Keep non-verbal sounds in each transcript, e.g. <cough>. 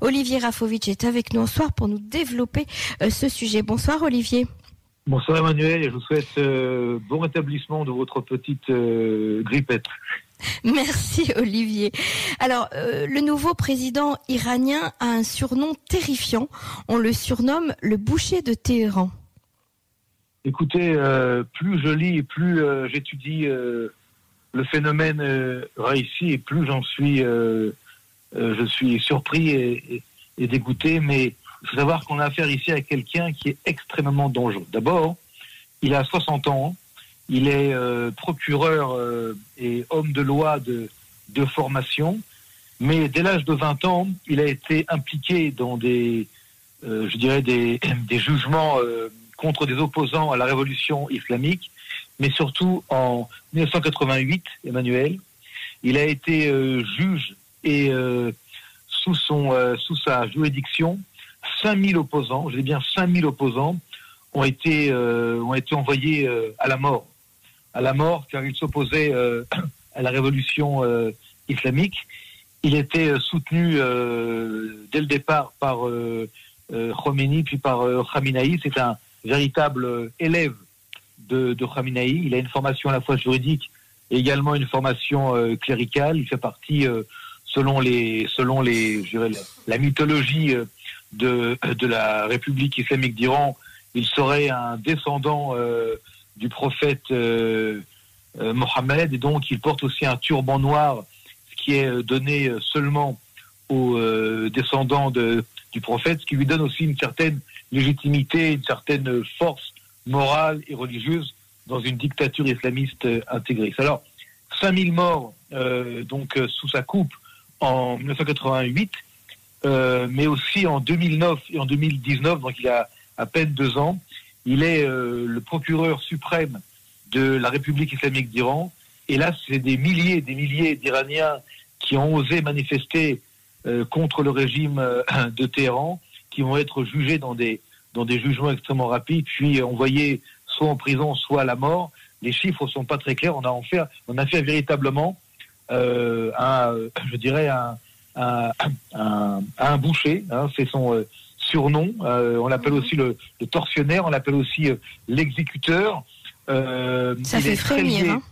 Olivier Rafovitch est avec nous ce soir pour nous développer ce sujet. Bonsoir Olivier. Bonsoir Emmanuel et je vous souhaite bon rétablissement de votre petite grippette. <laughs> Merci Olivier. Alors, le nouveau président iranien a un surnom terrifiant. On le surnomme le boucher de Téhéran. Écoutez, euh, plus je lis et plus euh, j'étudie euh, le phénomène réussi et plus j'en suis, je suis surpris et, dégoûté. Mais il faut savoir qu'on a affaire ici à quelqu'un qui est extrêmement dangereux. D'abord, il a 60 ans, il est procureur et homme de loi de, formation, mais dès l'âge de 20 ans, il a été impliqué dans des, je dirais, des, <clears throat> jugements contre des opposants à la révolution islamique, mais surtout en 1988, Emmanuel, il a été euh, juge et euh, sous, son, euh, sous sa juridiction, 5000 opposants, je dis bien 5000 opposants, ont été, ont été envoyés à la mort. À la mort car ils s'opposaient <coughs> à la révolution islamique. Il était soutenu dès le départ par Khomeini puis par Khamenei. C'est un véritable élève de, de Khamenei. Il a une formation à la fois juridique et également une formation euh, cléricale. Il fait partie, euh, selon les, selon les, la, mythologie euh, de, de la République islamique d'Iran, il serait un descendant du prophète Mohammed et donc il porte aussi un turban noir, ce qui est donné seulement aux descendants de, du prophète, ce qui lui donne aussi une certaine légitimité, une certaine force morale et religieuse dans une dictature islamiste euh, intégriste. Alors, 5000 morts euh, donc euh, sous sa coupe en 1988, mais aussi en 2009 et en 2019, donc il y a à peine deux ans, il est le procureur suprême de la République islamique d'Iran. Et là, c'est des milliers et des milliers d'Iraniens qui ont osé manifester contre le régime de Téhéran qui vont être jugés dans des, dans des jugements extrêmement rapides, puis envoyés soit en prison, soit à la mort. Les chiffres ne sont pas très clairs. On a, en fait, on a fait véritablement euh, un, je dirais, un, un, un, boucher. Hein, c'est son euh, surnom. Euh, on l'appelle aussi le, le, tortionnaire, on l'appelle aussi euh, l'exécuteur. ça fait frémir. Hein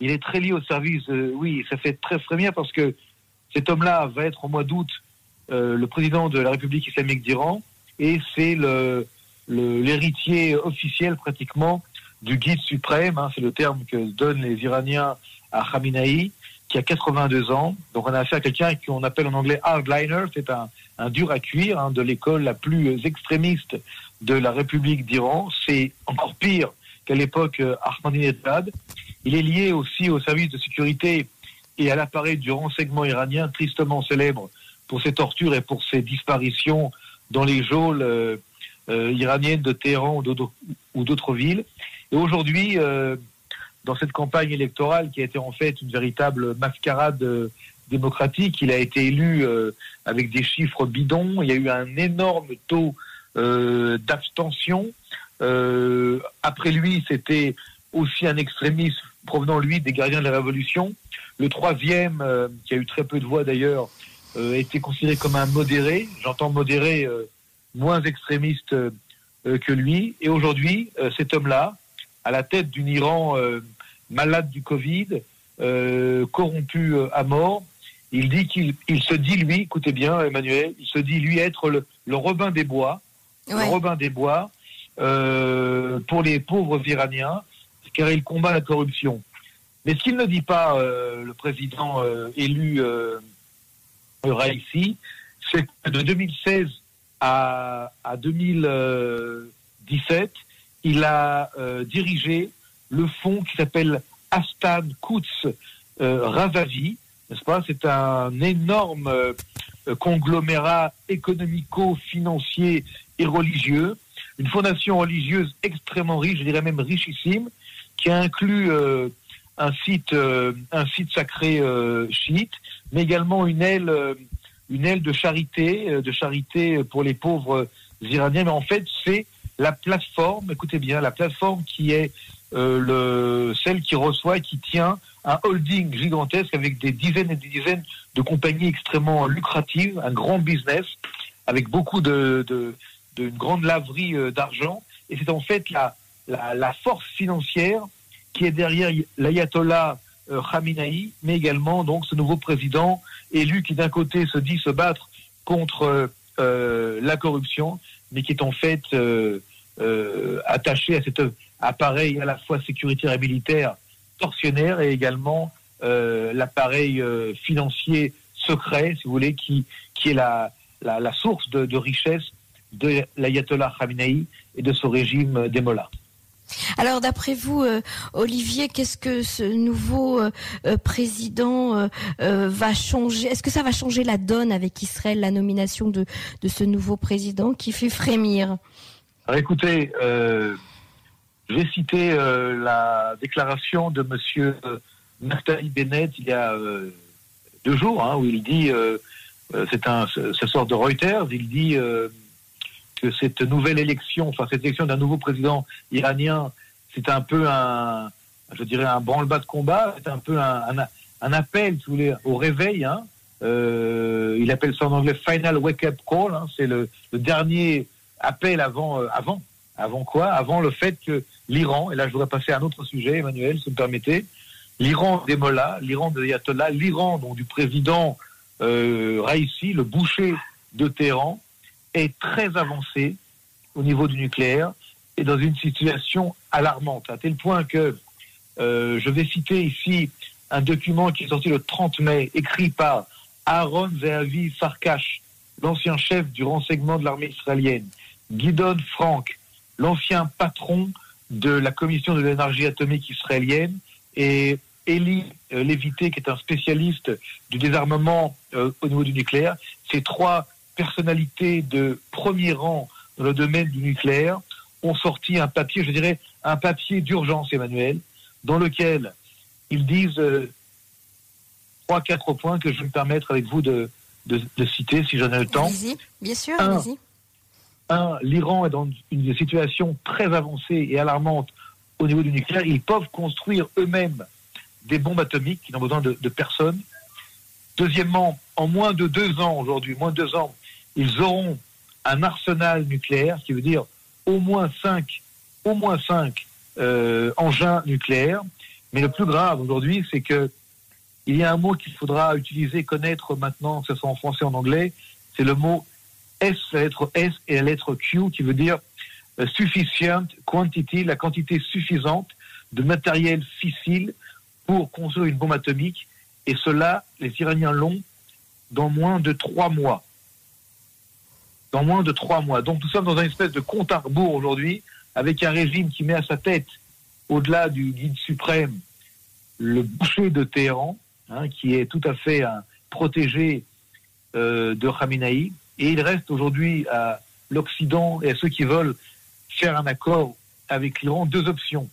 il est très lié au service. oui, ça fait très frémir parce que cet homme-là va être au mois d'août euh, le président de la République islamique d'Iran, et c'est le, l'héritier officiel pratiquement du guide suprême, hein, c'est le terme que donnent les Iraniens à Khamenei, qui a 82 ans. Donc on a affaire à quelqu'un qu'on appelle en anglais hardliner, c'est un, dur à cuire hein, de l'école la plus extrémiste de la République d'Iran. C'est encore pire qu'à l'époque euh, Ahmadinejad. Il est lié aussi au service de sécurité et à l'appareil du renseignement iranien, tristement célèbre pour ses tortures et pour ses disparitions dans les geôles euh, euh, iraniennes de Téhéran ou d'autres villes. Et aujourd'hui, euh, dans cette campagne électorale qui a été en fait une véritable mascarade démocratique, il a été élu avec des chiffres bidons. Il y a eu un énorme taux d'abstention. après lui, c'était aussi un extrémiste provenant, lui, des gardiens de la Révolution. Le troisième, qui a eu très peu de voix d'ailleurs, euh, était considéré comme un modéré. J'entends modéré euh, moins extrémiste euh, que lui. Et aujourd'hui, cet homme-là, à la tête d'un Iran malade du Covid, corrompu à mort, il dit qu'il il se dit lui, écoutez bien Emmanuel, il se dit lui être le, le Robin des Bois, le Robin des Bois euh, pour les pauvres Iraniens, car il combat la corruption. Mais ce qu'il ne dit pas, euh, le président euh, élu ici, c'est que de 2016 à, à 2017, il a euh, dirigé le fonds qui s'appelle Astan Quds euh, Ravavi, n'est-ce pas? C'est un énorme euh, conglomérat économico-financier et religieux, une fondation religieuse extrêmement riche, je dirais même richissime, qui inclut un site, un site sacré chiite, mais également une aile, une aile de charité, de charité pour les pauvres iraniens. Mais en fait, c'est la plateforme, écoutez bien, la plateforme qui est le, celle qui reçoit et qui tient un holding gigantesque avec des dizaines et des dizaines de compagnies extrêmement lucratives, un grand business avec beaucoup de, de, de grande laverie euh, d'argent. Et c'est en fait la, la, force financière qui est derrière l'ayatollah euh, Khamenei, mais également donc ce nouveau président élu qui d'un côté se dit se battre contre euh, la corruption, mais qui est en fait euh, euh, attaché à cet appareil à la fois sécuritaire et militaire tortionnaire et également euh, l'appareil euh, financier secret, si vous voulez, qui, qui est la, la, source de, richesse de l'ayatollah Khamenei et de son régime des. Alors, d'après vous, Olivier, qu'est-ce que ce nouveau président va changer? Est-ce que ça va changer la donne avec Israël, la nomination de, de ce nouveau président qui fait frémir? Écoutez, je vais citer la déclaration de Monsieur Naftali Bennett il y a deux jours, hein, où il dit, c'est un, ce sort de Reuters, il dit que cette nouvelle élection, enfin cette élection d'un nouveau président iranien, c'est un peu un, je dirais un branle-bas de combat, c'est un peu un, appel, au réveil. Hein. Euh, il appelle ça en anglais final wake-up call. Hein. C'est le, dernier appel avant, euh, avant, avant quoi? Avant le fait que l'Iran, et là je voudrais passer à un autre sujet, Emmanuel, si vous me permettez, l'Iran des Mollahs, l'Iran de l'Ayatollah, l'Iran donc du président euh, le boucher de Téhéran, est très avancé au niveau du nucléaire et dans une situation alarmante, à tel point que euh, je vais citer ici un document qui est sorti le 30 mai, écrit par Aaron Zehavi Farkash, l'ancien chef du renseignement de l'armée israélienne, Gidon Frank, l'ancien patron de la commission de l'énergie atomique israélienne, et Eli euh, Lévité, qui est un spécialiste du désarmement euh, au niveau du nucléaire. Ces trois personnalités de premier rang dans le domaine du nucléaire ont sorti un papier, je dirais un papier d'urgence, Emmanuel, dans lequel ils disent euh, trois, quatre points que je vais me permettre avec vous de, de, de citer, si j'en ai le temps. Bien sûr, un, allez-y. Un, l'Iran est dans une situation très avancée et alarmante au niveau du nucléaire. Ils peuvent construire eux-mêmes des bombes atomiques qui n'ont besoin de, personne. Deuxièmement, en moins de deux ans aujourd'hui, moins de deux ans, ils auront un arsenal nucléaire, ce qui veut dire au moins cinq, au moins cinq euh, engins nucléaires. Mais le plus grave aujourd'hui, c'est que il y a un mot qu'il faudra utiliser, connaître maintenant, que ce soit en français ou en anglais, c'est le mot S, la lettre S et la lettre Q, qui veut dire euh, sufficient quantity, la quantité suffisante de matériel fissile pour construire une bombe atomique. Et cela, les Iraniens l'ont dans moins de trois mois dans moins de trois mois. Donc nous sommes dans une espèce de compte à rebours aujourd'hui, avec un régime qui met à sa tête, au-delà du guide suprême, le boucher de Téhéran, hein, qui est tout à fait un protégé euh, de Khamenei. Et il reste aujourd'hui à l'Occident et à ceux qui veulent faire un accord avec l'Iran deux options.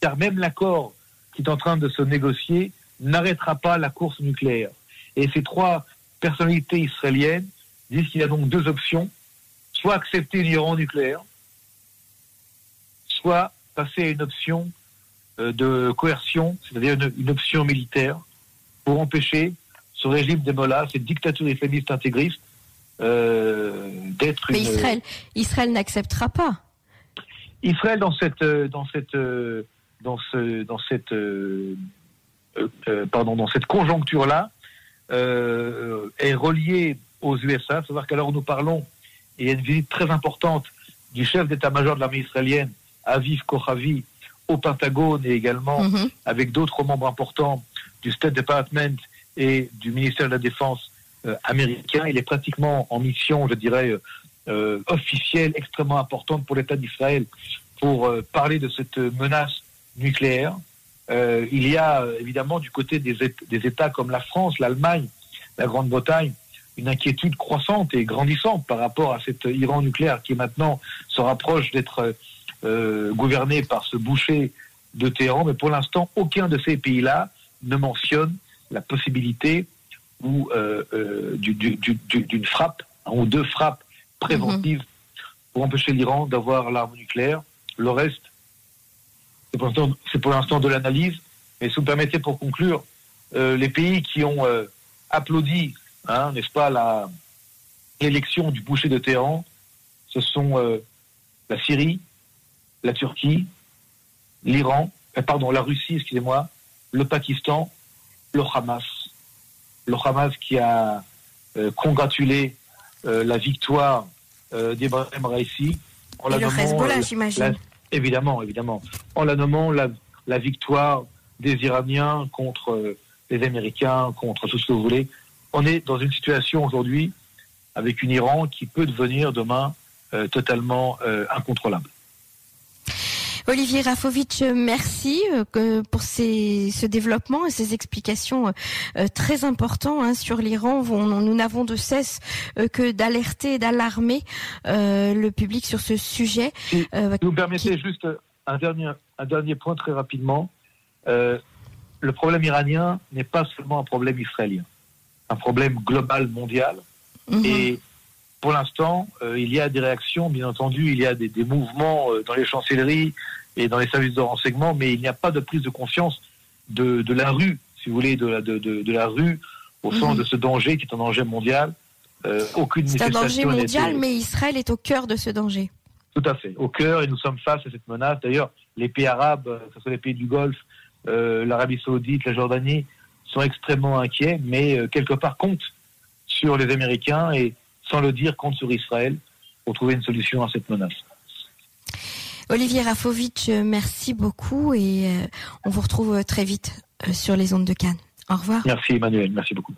Car même l'accord qui est en train de se négocier n'arrêtera pas la course nucléaire. Et ces trois personnalités israéliennes disent qu'il y a donc deux options, soit accepter l'Iran nucléaire, soit passer à une option euh, de coercion, c'est-à-dire une, une, option militaire, pour empêcher ce régime des Mollahs, cette dictature islamiste intégriste, euh, d'être Mais une... Israël, Israël n'acceptera pas. Israël dans cette dans cette dans ce dans cette euh, pardon dans cette conjoncture là est relié aux USA. L'heure où nous parlons, il y a une visite très importante du chef d'état-major de l'armée israélienne, Aviv Kochavi, au Pentagone et également mm -hmm. avec d'autres membres importants du State Department et du ministère de la Défense euh, américain. Il est pratiquement en mission, je dirais, euh, officielle, extrêmement importante pour l'État d'Israël pour euh, parler de cette menace nucléaire. il y a évidemment du côté des, États comme la France, l'Allemagne, la Grande-Bretagne, une inquiétude croissante et grandissante par rapport à cet Iran nucléaire qui maintenant se rapproche d'être euh, gouverné par ce boucher de Téhéran. Mais pour l'instant, aucun de ces pays-là ne mentionne la possibilité ou euh, euh, d'une frappe hein, ou deux frappes préventives pour empêcher l'Iran d'avoir l'arme nucléaire. Le reste, c'est pour l'instant de l'analyse. Mais si vous me permettez pour conclure, les pays qui ont applaudi, hein, n'est-ce pas, la, l'élection du boucher de Téhéran, ce sont la Syrie, la Turquie, l'Iran, pardon, la Russie, excusez-moi, le Pakistan, le Hamas. Le Hamas qui a congratulé la victoire euh, d'Ibrahim Raisi. En Et le Hezbollah, j'imagine. Évidemment, évidemment. En la nommant la, la victoire des Iraniens contre euh, les Américains, contre tout ce que vous voulez. On est dans une situation aujourd'hui avec une Iran qui peut devenir demain euh, totalement euh, incontrôlable. Olivier Rafovitch, merci euh, pour ce développement et ces explications euh, très importantes hein, sur l'Iran. Nous n'avons de cesse euh, que d'alerter et d'alarmer le public sur ce sujet. Si vous permettez juste un dernier, un dernier point très rapidement. le problème iranien n'est pas seulement un problème israélien, un problème global, mondial. Mhm. Et pour l'instant, il y a des réactions, bien entendu, il y a des, des mouvements dans les chancelleries, et dans les services de renseignement, mais il n'y a pas de prise de conscience de, de la rue, si vous voulez, de la, de, de, la rue au sens mhm. de ce danger qui est un danger mondial. Euh, aucune C'est un danger mondial, mais Israël est au cœur de ce danger. Tout à fait, au cœur, et nous sommes face à cette menace. D'ailleurs, les pays arabes, que ce soit les pays du Golfe, euh, l'Arabie saoudite, la Jordanie, sont extrêmement inquiets, mais euh, quelque part comptent sur les Américains et, sans le dire, comptent sur Israël pour trouver une solution à cette menace. Olivier Rafovitch, euh, merci beaucoup et euh, on vous retrouve euh, très vite sur les ondes de Cannes. Au revoir. Merci Emmanuel, merci beaucoup.